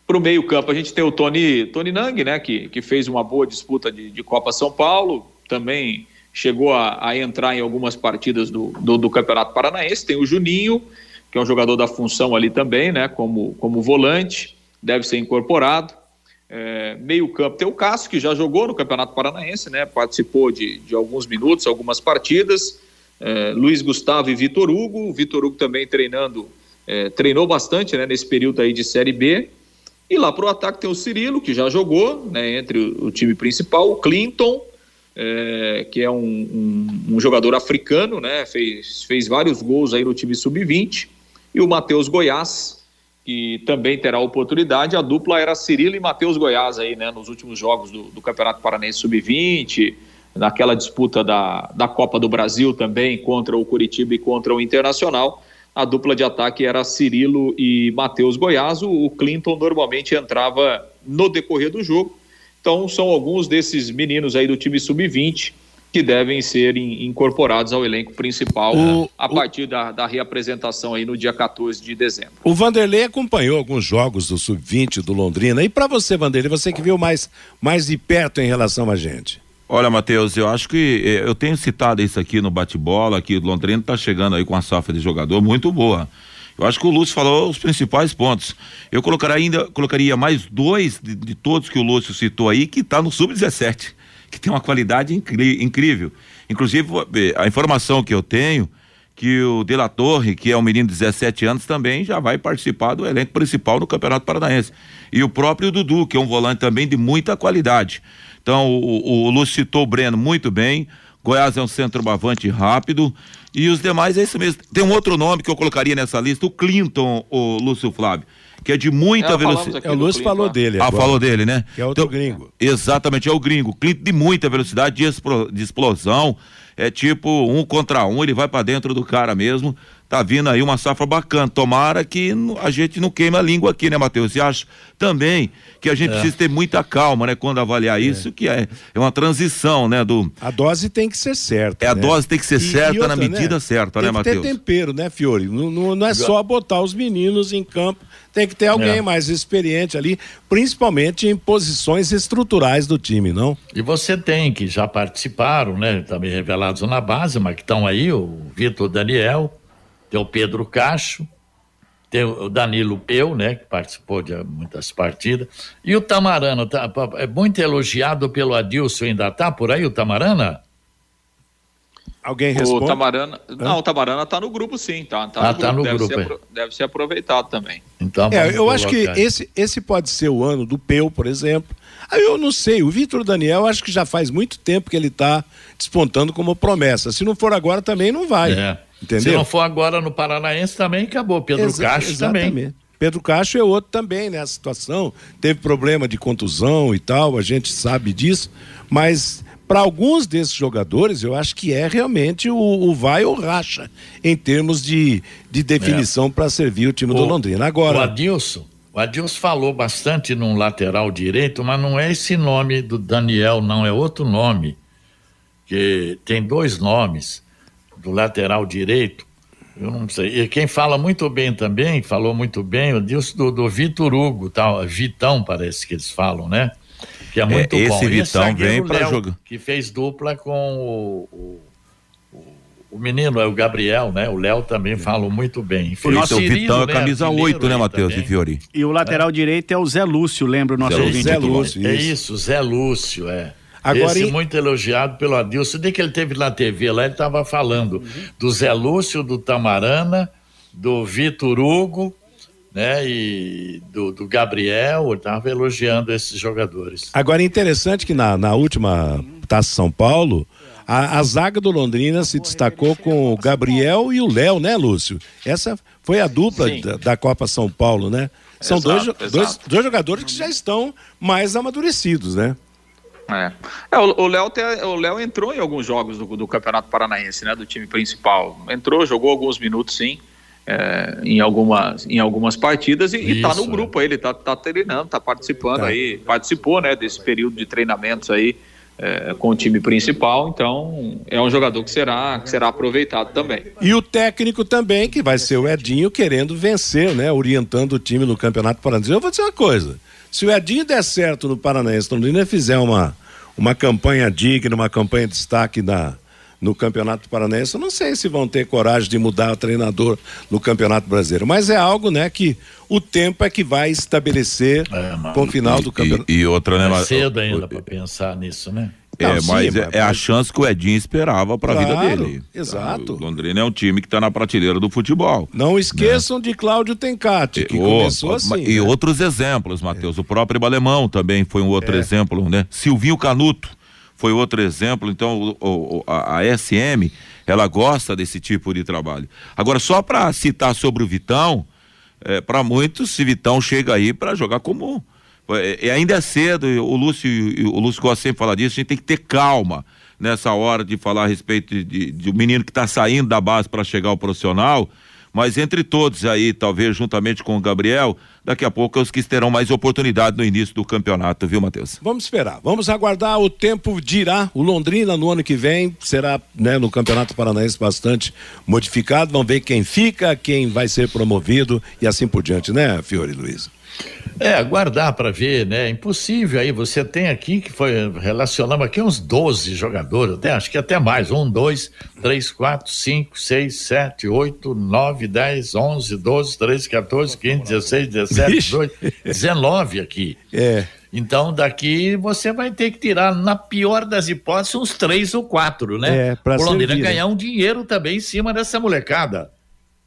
Para o meio-campo, a gente tem o Tony, Tony Nang, né, que, que fez uma boa disputa de, de Copa São Paulo, também chegou a, a entrar em algumas partidas do, do, do, Campeonato Paranaense. Tem o Juninho, que é um jogador da função ali também, né, como, como volante, deve ser incorporado. É, meio campo tem o Cássio, que já jogou no Campeonato Paranaense, né, participou de, de alguns minutos, algumas partidas. É, Luiz Gustavo e Vitor Hugo. Vitor Hugo também treinando, é, treinou bastante né, nesse período aí de Série B. E lá para o ataque tem o Cirilo, que já jogou né, entre o, o time principal, o Clinton, é, que é um, um, um, jogador africano, né, fez, fez vários gols aí no time sub-20, e o Matheus Goiás, que também terá oportunidade. A dupla era Cirilo e Matheus Goiás aí, né, nos últimos jogos do, do Campeonato Paranense sub-20, naquela disputa da, da Copa do Brasil também contra o Curitiba e contra o Internacional. A dupla de ataque era Cirilo e Matheus Goiás. O Clinton normalmente entrava no decorrer do jogo. Então, são alguns desses meninos aí do time sub-20 que devem ser in, incorporados ao elenco principal o, a partir o, da, da reapresentação aí no dia 14 de dezembro. O Vanderlei acompanhou alguns jogos do sub-20 do Londrina. E para você, Vanderlei, você que viu mais, mais de perto em relação a gente? Olha, Matheus, eu acho que eh, eu tenho citado isso aqui no bate-bola, que o Londrina está chegando aí com uma safra de jogador muito boa. Eu acho que o Lúcio falou os principais pontos. Eu colocaria ainda, colocaria mais dois de, de todos que o Lúcio citou aí, que está no sub-17, que tem uma qualidade incrível. Inclusive, eh, a informação que eu tenho, que o De La Torre, que é um menino de 17 anos, também já vai participar do elenco principal no Campeonato Paranaense. E o próprio Dudu, que é um volante também de muita qualidade. Então, o, o, Lúcio citou o Breno muito bem. Goiás é um centroavante rápido. E os demais é isso mesmo. Tem um outro nome que eu colocaria nessa lista, o Clinton, o Lúcio Flávio, que é de muita é, velocidade. É, o Lúcio falou né? dele. Ah, agora. falou dele, né? Que é outro então, gringo. Exatamente, é o gringo. Clinton de muita velocidade, de, de explosão. É tipo um contra um, ele vai para dentro do cara mesmo tá vindo aí uma safra bacana. Tomara que a gente não queime a língua aqui, né, Matheus? E acho também que a gente é. precisa ter muita calma, né, quando avaliar é. isso, que é, é uma transição, né, do... A dose tem que ser certa, É, a né? dose tem que ser e, certa e outra, na medida né? certa, né, Matheus? Tem que ter tempero, né, Fiore? Não, não, não é só botar os meninos em campo, tem que ter alguém é. mais experiente ali, principalmente em posições estruturais do time, não? E você tem que já participaram, né, também revelados na base, mas que estão aí, o Vitor Daniel, tem o Pedro Cacho, tem o Danilo Peu, né, que participou de muitas partidas, e o Tamarana, tá, é muito elogiado pelo Adilson, ainda tá por aí o Tamarana? Alguém responde? O Tamarana, não, o Tamarana tá no grupo sim, tá, tá ah, no tá grupo, no deve, grupo, ser, é. deve ser aproveitado também. Então, é, eu acho que esse, esse pode ser o ano do Peu, por exemplo, Aí eu não sei, o Vitor Daniel acho que já faz muito tempo que ele está despontando como promessa. Se não for agora também não vai. É. Entendeu? Se não for agora no Paranaense também acabou. Pedro Exa Castro exatamente. também. Pedro Castro é outro também nessa situação. Teve problema de contusão e tal, a gente sabe disso. Mas para alguns desses jogadores, eu acho que é realmente o, o vai ou racha em termos de, de definição é. para servir o time o, do Londrina. Agora. O Adilson, o Adilson falou bastante num lateral direito, mas não é esse nome do Daniel, não, é outro nome. Que tem dois nomes do lateral direito, eu não sei. E quem fala muito bem também, falou muito bem, o Dilson do, do Vitor Hugo, tal, Vitão parece que eles falam, né? Que é muito é, esse bom. Vitão esse vem para jogar. Que fez dupla com o, o, o, menino, é o Gabriel, né? O Léo também falou muito bem. O nosso Vitão é né? camisa 8, né, Matheus e Fiori? E o lateral é. direito é o Zé Lúcio, lembra o nosso Zé ouvinte Zé Lúcio, é isso, Zé Lúcio, é. Agora, Esse muito elogiado pelo Adilson. Desde que ele teve na TV lá, ele estava falando uhum. do Zé Lúcio, do Tamarana, do Vitor Hugo, né? E do, do Gabriel, ele estava elogiando esses jogadores. Agora, é interessante que na, na última Taça São Paulo, a, a, zaga do Londrina se destacou com o Gabriel e o Léo, né, Lúcio? Essa foi a dupla da, da, Copa São Paulo, né? São exato, dois, dois, dois jogadores que já estão mais amadurecidos, né? É. é o Léo o Léo entrou em alguns jogos do, do, Campeonato Paranaense, né, do time principal. Entrou, jogou alguns minutos, sim, é, em, algumas, em algumas partidas e, Isso, e tá no grupo aí, ele tá, tá treinando, tá participando tá. aí, participou, né, desse período de treinamentos aí é, com o time principal, então é um jogador que será, que será aproveitado também. E o técnico também, que vai ser o Edinho, querendo vencer, né? Orientando o time no Campeonato Paranaense. Eu vou dizer uma coisa: se o Edinho der certo no Paranaense, Londrina fizer uma, uma campanha digna, uma campanha de destaque na, no Campeonato Paranaense, eu não sei se vão ter coragem de mudar o treinador no Campeonato Brasileiro, mas é algo, né, que o tempo é que vai estabelecer É, com o final do campeonato. E, e outra, né? É cedo ainda para pensar nisso, né? É, Não, sim, mas é, mas- é a chance que o Edinho esperava para a vida Claro, dele. exato. O Londrina é um time que está na prateleira do futebol. Não esqueçam de Cláudio Tencati, que Ô, começou ó, assim. E né? outros exemplos, Matheus. O próprio Alemão também foi um outro É. exemplo, né? Silvinho Canuto foi outro exemplo. Então, o- o- a, a SM, ela gosta desse tipo de trabalho. Agora, só para citar sobre o Vitão, para muitos, se Vitão chega aí para jogar comum. É, é, ainda é cedo, e o Lúcio, e o Lúcio gosta sempre falar disso, a gente tem que ter calma nessa hora de falar a respeito de, de, de um menino que está saindo da base para chegar ao profissional, mas entre todos aí, talvez juntamente com o Gabriel, daqui a pouco é os que terão mais oportunidade no início do campeonato, viu, Matheus? Vamos esperar, vamos aguardar, o tempo dirá, o Londrina no ano que vem será, né, no Campeonato Paranaense bastante modificado, vamos ver quem fica, quem vai ser promovido e assim por diante, né, Fiore Luiz? É, aguardar para ver, né? Impossível aí. Você tem aqui que foi relacionamos aqui uns 12 jogadores, até, acho que até mais. Um, dois, três, quatro, cinco, seis, sete, oito, nove, dez, onze, doze, treze, 14, 15, 16, 17, Vixe. 18, 19 aqui. É, Então, daqui você vai ter que tirar, na pior das hipóteses, uns três ou quatro, né? É, pra o Londrina servir, né? ganhar um dinheiro também em cima dessa molecada.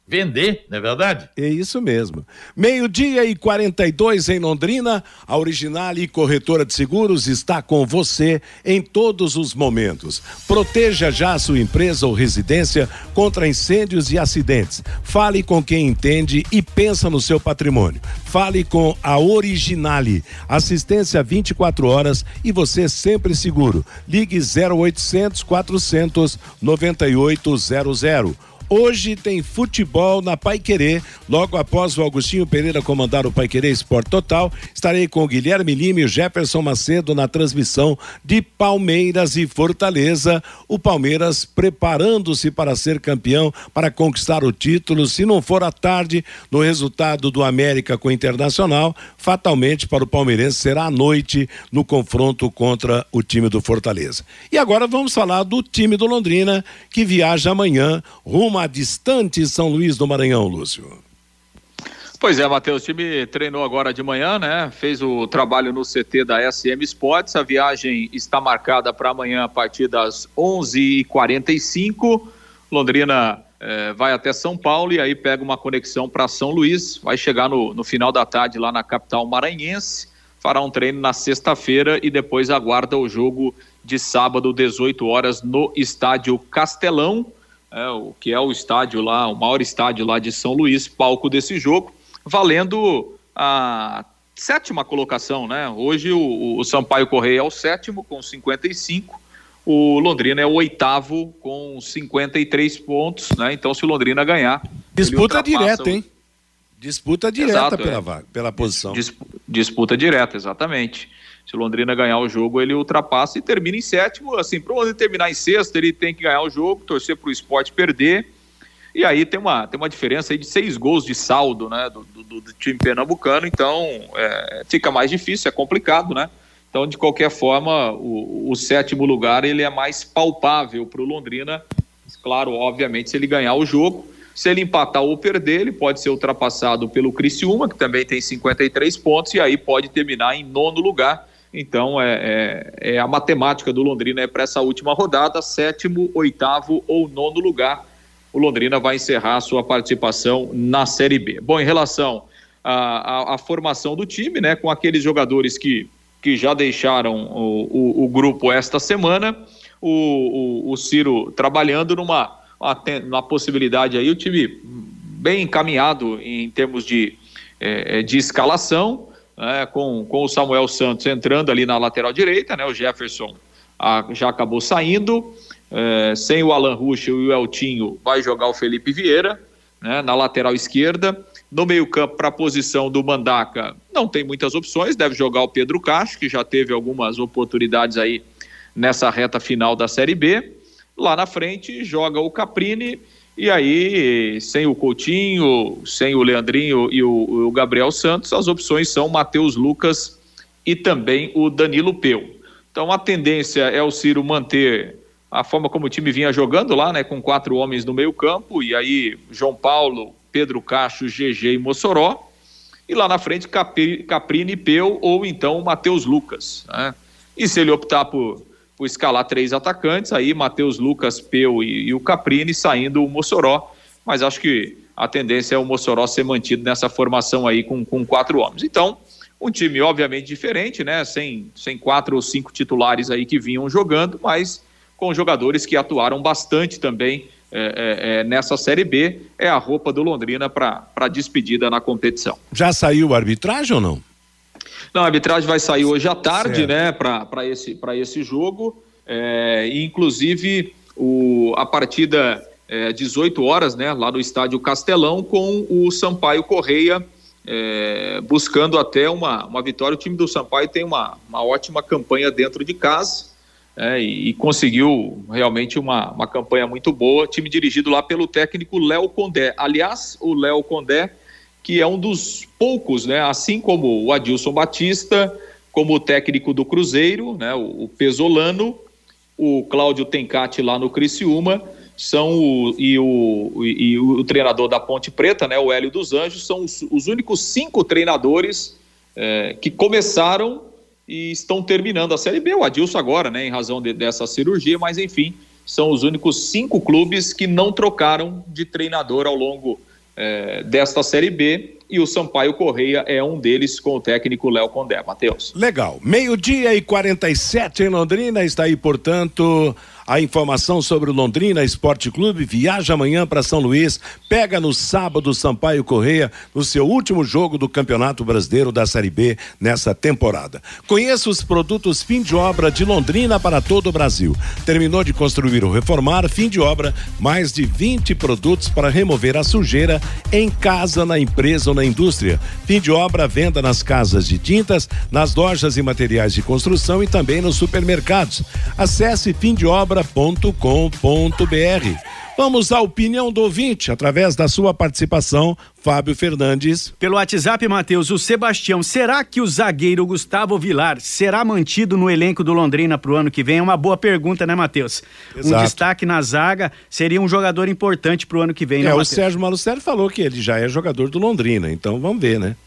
Vender, não é verdade? É isso mesmo. Meio-dia e 42 em Londrina, a Originale Corretora de Seguros está com você em todos os momentos. Proteja já sua empresa ou residência contra incêndios e acidentes. Fale com quem entende e pensa no seu patrimônio. Fale com a Originale. Assistência 24 horas e você sempre seguro. Ligue 0800 400 9800. Hoje tem futebol na Pai Querer. Logo após o Augustinho Pereira comandar o Pai Querer Esporte Total, estarei com o Guilherme Lima e o Jefferson Macedo na transmissão de Palmeiras e Fortaleza. O Palmeiras preparando-se para ser campeão, para conquistar o título. Se não for à tarde, no resultado do América com o Internacional, fatalmente para o Palmeirense será à noite no confronto contra o time do Fortaleza. E agora vamos falar do time do Londrina, que viaja amanhã rumo a distante São Luís do Maranhão, Lúcio. Pois é, Matheus, o time treinou agora de manhã, né? Fez o trabalho no CT da SM Sports. A viagem está marcada para amanhã a partir das 11h45. Londrina eh, vai até São Paulo e aí pega uma conexão para São Luís. Vai chegar no, no final da tarde lá na capital maranhense. Fará um treino na sexta-feira e depois aguarda o jogo de sábado, 18 horas, no estádio Castelão é, o que é o estádio lá, o maior estádio lá de São Luís, palco desse jogo, valendo a sétima colocação, né? Hoje o, o Sampaio Correia é o sétimo com 55, o Londrina é o oitavo com 53 pontos, né? Então se o Londrina ganhar, Disputa direta, hein? Disputa direta Exato, pela é. vaga, pela posição. Dispu- Disputa direta, exatamente. Se Londrina ganhar o jogo, ele ultrapassa e termina em sétimo. Assim, para o Londrina terminar em sexto, ele tem que ganhar o jogo, torcer para o esporte perder. E aí tem uma, tem uma diferença aí de seis gols de saldo né, do, do- do time pernambucano, então é, fica mais difícil, é complicado, né? Então, de qualquer forma, o, o sétimo lugar ele é mais palpável para o Londrina. Claro, obviamente, se ele ganhar o jogo. Se ele empatar ou perder, ele pode ser ultrapassado pelo Criciúma, que também tem 53 pontos, e aí pode terminar em nono lugar. Então, é, é- é a matemática do Londrina é para essa última rodada, sétimo, oitavo ou nono lugar. O Londrina vai encerrar sua participação na Série B. Bom, em relação à, formação do time, né, com aqueles jogadores que, que já deixaram o, o- o grupo esta semana, o, o- Ciro trabalhando numa, uma, possibilidade aí, o time bem encaminhado em termos de, eh, eh, de escalação, né, com, com o Samuel Santos entrando ali na lateral direita, né, o Jefferson ah, já acabou saindo, eh, sem o Alan Ruschel e o Eltinho vai jogar o Felipe Vieira, né, na lateral esquerda, no meio campo para a posição do Mandaca não tem muitas opções, deve jogar o Pedro Castro, que já teve algumas oportunidades aí nessa reta final da Série B. Lá na frente joga o Caprini e aí, sem o Coutinho, sem o Leandrinho e o, o Gabriel Santos, as opções são Matheus Lucas e também o Danilo Peu. Então a tendência é o Ciro manter a forma como o time vinha jogando lá, né, com quatro homens no meio campo, e aí João Paulo, Pedro Cacho, GG e Mossoró, e lá na frente Caprini e Peu, ou então Matheus Lucas. Né? E se ele optar por por escalar três atacantes, aí Matheus Lucas, Peu e, e, o Caprini saindo o Mossoró, mas acho que a tendência é o Mossoró ser mantido nessa formação aí com, com quatro homens. Então, um time obviamente diferente, né? Sem, sem quatro ou cinco titulares aí que vinham jogando, mas com jogadores que atuaram bastante também é, é, é, nessa Série B. É a roupa do Londrina para despedida na competição. Já saiu a arbitragem ou não? Não, a arbitragem vai sair hoje à tarde, certo. né, para esse, esse jogo. É, inclusive, o, a partida é, 18 horas, né, lá no estádio Castelão, com o Sampaio Correia é, buscando até uma, uma vitória. O time do Sampaio tem uma, uma ótima campanha dentro de casa é, e, e, conseguiu realmente uma, uma campanha muito boa. Time dirigido lá pelo técnico Léo Condé. Aliás, o Léo Condé que é um dos poucos, né, assim como o Adilson Batista, como o técnico do Cruzeiro, né, o, o Pesolano, o Cláudio Tencati lá no Criciúma, são o, e, o, e o, treinador da Ponte Preta, né, o Hélio dos Anjos, são os, os únicos cinco treinadores é, que começaram e estão terminando a Série B. O Adilson agora, né, em razão de, dessa cirurgia, mas enfim, são os únicos cinco clubes que não trocaram de treinador ao longo é, desta Série B e o Sampaio Correia é um deles com o técnico Léo Condé. Matheus. Legal. Meio-dia e 47 em Londrina, está aí, portanto, a informação sobre o Londrina Esporte Clube viaja amanhã para São Luís, pega no sábado Sampaio Correia no seu último jogo do Campeonato Brasileiro da Série B nessa temporada. Conheça os produtos fim de obra de Londrina para todo o Brasil. Terminou de construir ou reformar, fim de obra, mais de 20 produtos para remover a sujeira em casa, na empresa ou na indústria. Fim de obra, venda nas casas de tintas, nas lojas e materiais de construção e também nos supermercados. Acesse fim de obra obra.com.br. Vamos à opinião do ouvinte, através da sua participação, Fábio Fernandes. Pelo WhatsApp, Matheus, o Sebastião, será que o zagueiro Gustavo Vilar será mantido no elenco do Londrina para o ano que vem? É uma boa pergunta, né, Matheus? Um destaque na zaga seria um jogador importante para o ano que vem, é, né, o Sérgio Malucelli falou que ele já é jogador do Londrina, então vamos ver, né?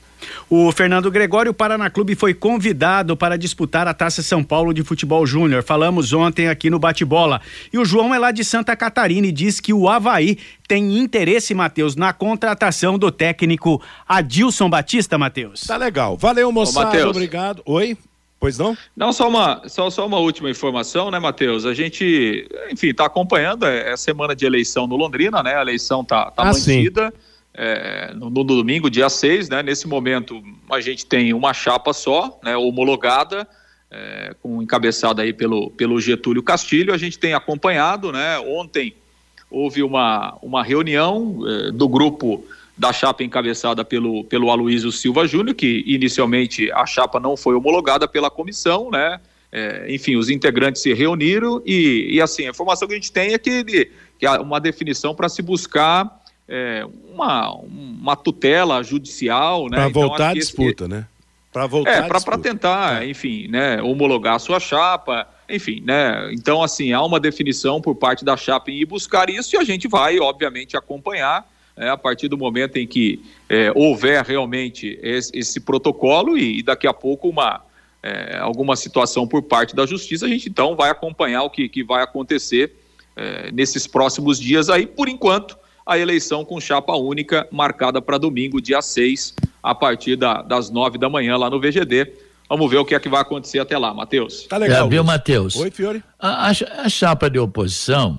O Fernando Gregório, o Paraná Clube, foi convidado para disputar a Taça São Paulo de Futebol Júnior. Falamos ontem aqui no Bate-Bola. E o João é lá de Santa Catarina e diz que o Havaí tem interesse, Matheus, na contratação do técnico Adilson Batista, Matheus. Tá legal. Valeu, moçada. Ô, Obrigado. Oi? Pois não? Não, só uma, só, só uma última informação, né, Matheus? A gente, enfim, está acompanhando, é, é, semana de eleição no Londrina, né? A eleição tá, tá ah, mantida. Sim é, no, no, domingo, dia 6, né? Nesse momento a gente tem uma chapa só, né, homologada, é, com encabeçada aí pelo, pelo Getúlio Castilho. A gente tem acompanhado, né? Ontem houve uma, uma reunião é, do grupo da chapa encabeçada pelo, pelo Aloysio Silva Júnior, que inicialmente a chapa não foi homologada pela comissão, né? É, enfim, os integrantes se reuniram e, e assim, a informação que a gente tem é que, que há uma definição para se buscar é, uma, uma tutela judicial, né? Para então, voltar à disputa, esse, né? Para voltar é, para tentar, é. enfim, né, homologar a sua chapa, enfim, né? Então, assim, há uma definição por parte da chapa em ir buscar isso e a gente vai, obviamente, acompanhar né, a partir do momento em que é, houver realmente esse, esse protocolo e, e, daqui a pouco uma é, alguma situação por parte da justiça, a gente então vai acompanhar o que, que vai acontecer é, nesses próximos dias aí, por enquanto a eleição com chapa única marcada para domingo, dia 6, a partir da, das 9 da manhã lá no VGD. Vamos ver o que é que vai acontecer até lá, Matheus. Tá legal. É, viu, Matheus? Oi, Fiore. A, a, a chapa de oposição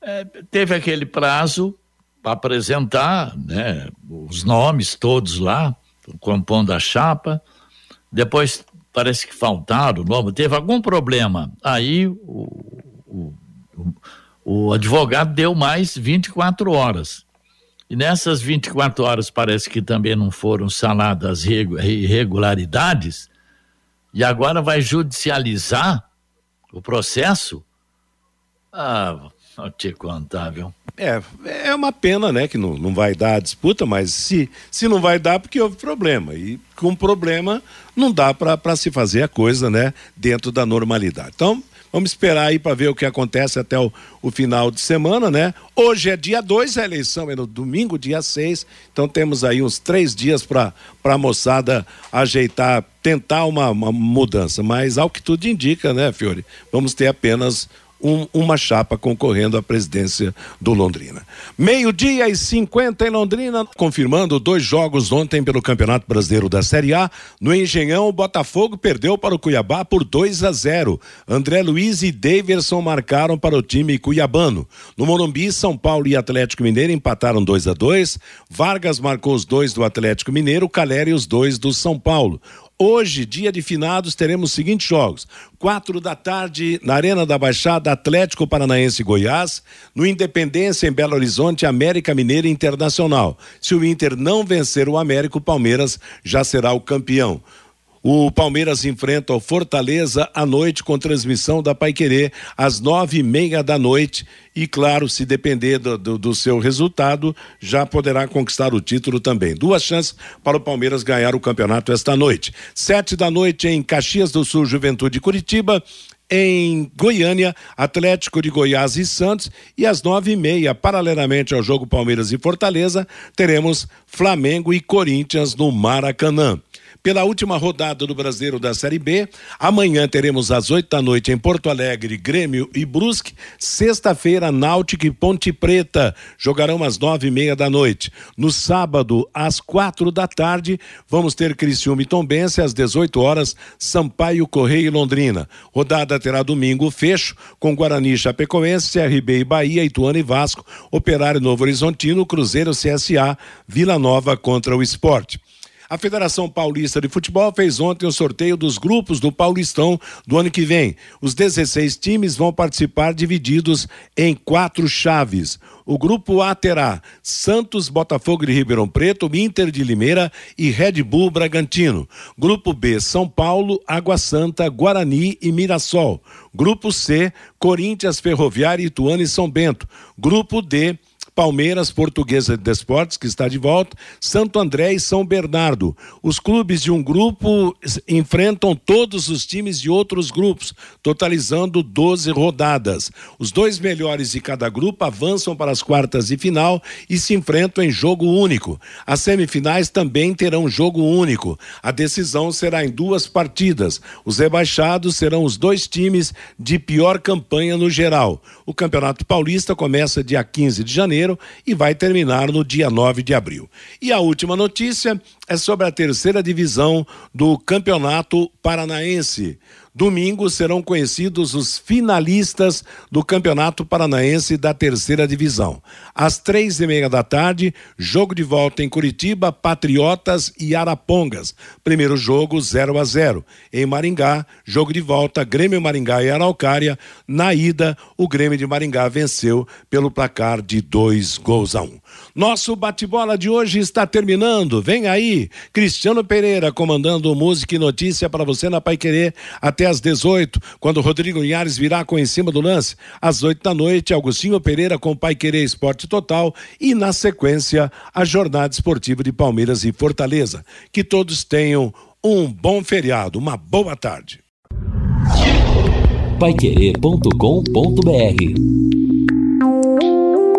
é, teve aquele prazo para apresentar né, os nomes todos lá, compondo a chapa. Depois parece que faltaram, novo, teve algum problema. Aí o, o, o o advogado deu mais 24 horas. E nessas 24 horas parece que também não foram sanadas irregularidades, e agora vai judicializar o processo, ah, vou te contar, viu? É, é uma pena, né, que não, não vai dar a disputa, mas se, se não vai dar, porque houve problema. E com problema não dá para se fazer a coisa, né, dentro da normalidade. Então, vamos esperar aí para ver o que acontece até o, o final de semana, né? Hoje é dia 2, a eleição é no domingo, dia 6. Então temos aí uns três dias para a moçada ajeitar, tentar uma, uma mudança. Mas ao que tudo indica, né, Fiore? Vamos ter apenas um, uma chapa concorrendo à presidência do Londrina. Meio-dia e 50 em Londrina, confirmando dois jogos ontem pelo Campeonato Brasileiro da Série A. No Engenhão, o Botafogo perdeu para o Cuiabá por 2 a 0. André Luiz e Daverson marcaram para o time cuiabano. No Morumbi, São Paulo e Atlético Mineiro empataram 2 a 2. Vargas marcou os dois do Atlético Mineiro, Caleri os dois do São Paulo. Hoje, dia de finados, teremos os seguintes jogos: quatro da tarde na Arena da Baixada, Atlético Paranaense Goiás, no Independência em Belo Horizonte, América Mineira Internacional. Se o Inter não vencer o América, o Palmeiras já será o campeão. O Palmeiras enfrenta o Fortaleza à noite com transmissão da Paiquerê às nove e meia da noite. E claro, se depender do, do, do, seu resultado, já poderá conquistar o título também. Duas chances para o Palmeiras ganhar o campeonato esta noite. Sete da noite em Caxias do Sul, Juventude Curitiba em Goiânia, Atlético de Goiás e Santos, e às nove e meia, paralelamente ao jogo Palmeiras e Fortaleza, teremos Flamengo e Corinthians no Maracanã pela última rodada do Brasileiro da Série B. Amanhã teremos às oito da noite em Porto Alegre, Grêmio e Brusque. Sexta-feira, Náutico e Ponte Preta jogarão às nove e meia da noite. No sábado, às quatro da tarde, vamos ter Criciúma e Tombense às 18 horas, Sampaio, Correia e Londrina. Rodada terá domingo fecho com Guarani, Chapecoense, CRB e Bahia, Ituano e Vasco, Operário Novo Horizontino, Cruzeiro, CSA, Vila Nova contra o Esporte. A Federação Paulista de Futebol fez ontem o sorteio dos grupos do Paulistão do ano que vem. Os 16 times vão participar divididos em quatro chaves. O grupo A terá Santos, Botafogo de Ribeirão Preto, Inter de Limeira e Red Bull Bragantino. Grupo B, São Paulo, Água Santa, Guarani e Mirassol. Grupo C, Corinthians, Ferroviária, Ituano e São Bento. Grupo D, Palmeiras, Portuguesa de Desportes, que está de volta, Santo André e São Bernardo. Os clubes de um grupo enfrentam todos os times de outros grupos, totalizando 12 rodadas. Os dois melhores de cada grupo avançam para as quartas de final e se enfrentam em jogo único. As semifinais também terão jogo único. A decisão será em duas partidas. Os rebaixados serão os dois times de pior campanha no geral. O Campeonato Paulista começa dia 15 de janeiro e vai terminar no dia 9 de abril. E a última notícia é sobre a terceira divisão do Campeonato Paranaense. Domingo serão conhecidos os finalistas do Campeonato Paranaense da Terceira Divisão. Às três e meia da tarde, jogo de volta em Curitiba, Patriotas e Arapongas. Primeiro jogo 0 a 0. Em Maringá, jogo de volta Grêmio Maringá e Araucária. Na ida, o Grêmio de Maringá venceu pelo placar de dois gols a um. Nosso bate-bola de hoje está terminando. Vem aí, Cristiano Pereira comandando música e notícia para você na Pai Querer até às 18, quando Rodrigo Linhares virá com em cima do lance. Às 8 da noite, Agostinho Pereira com Pai Querer Esporte Total e na sequência a jornada esportiva de Palmeiras e Fortaleza. Que todos tenham um bom feriado, uma boa tarde. Paiquerê.com.br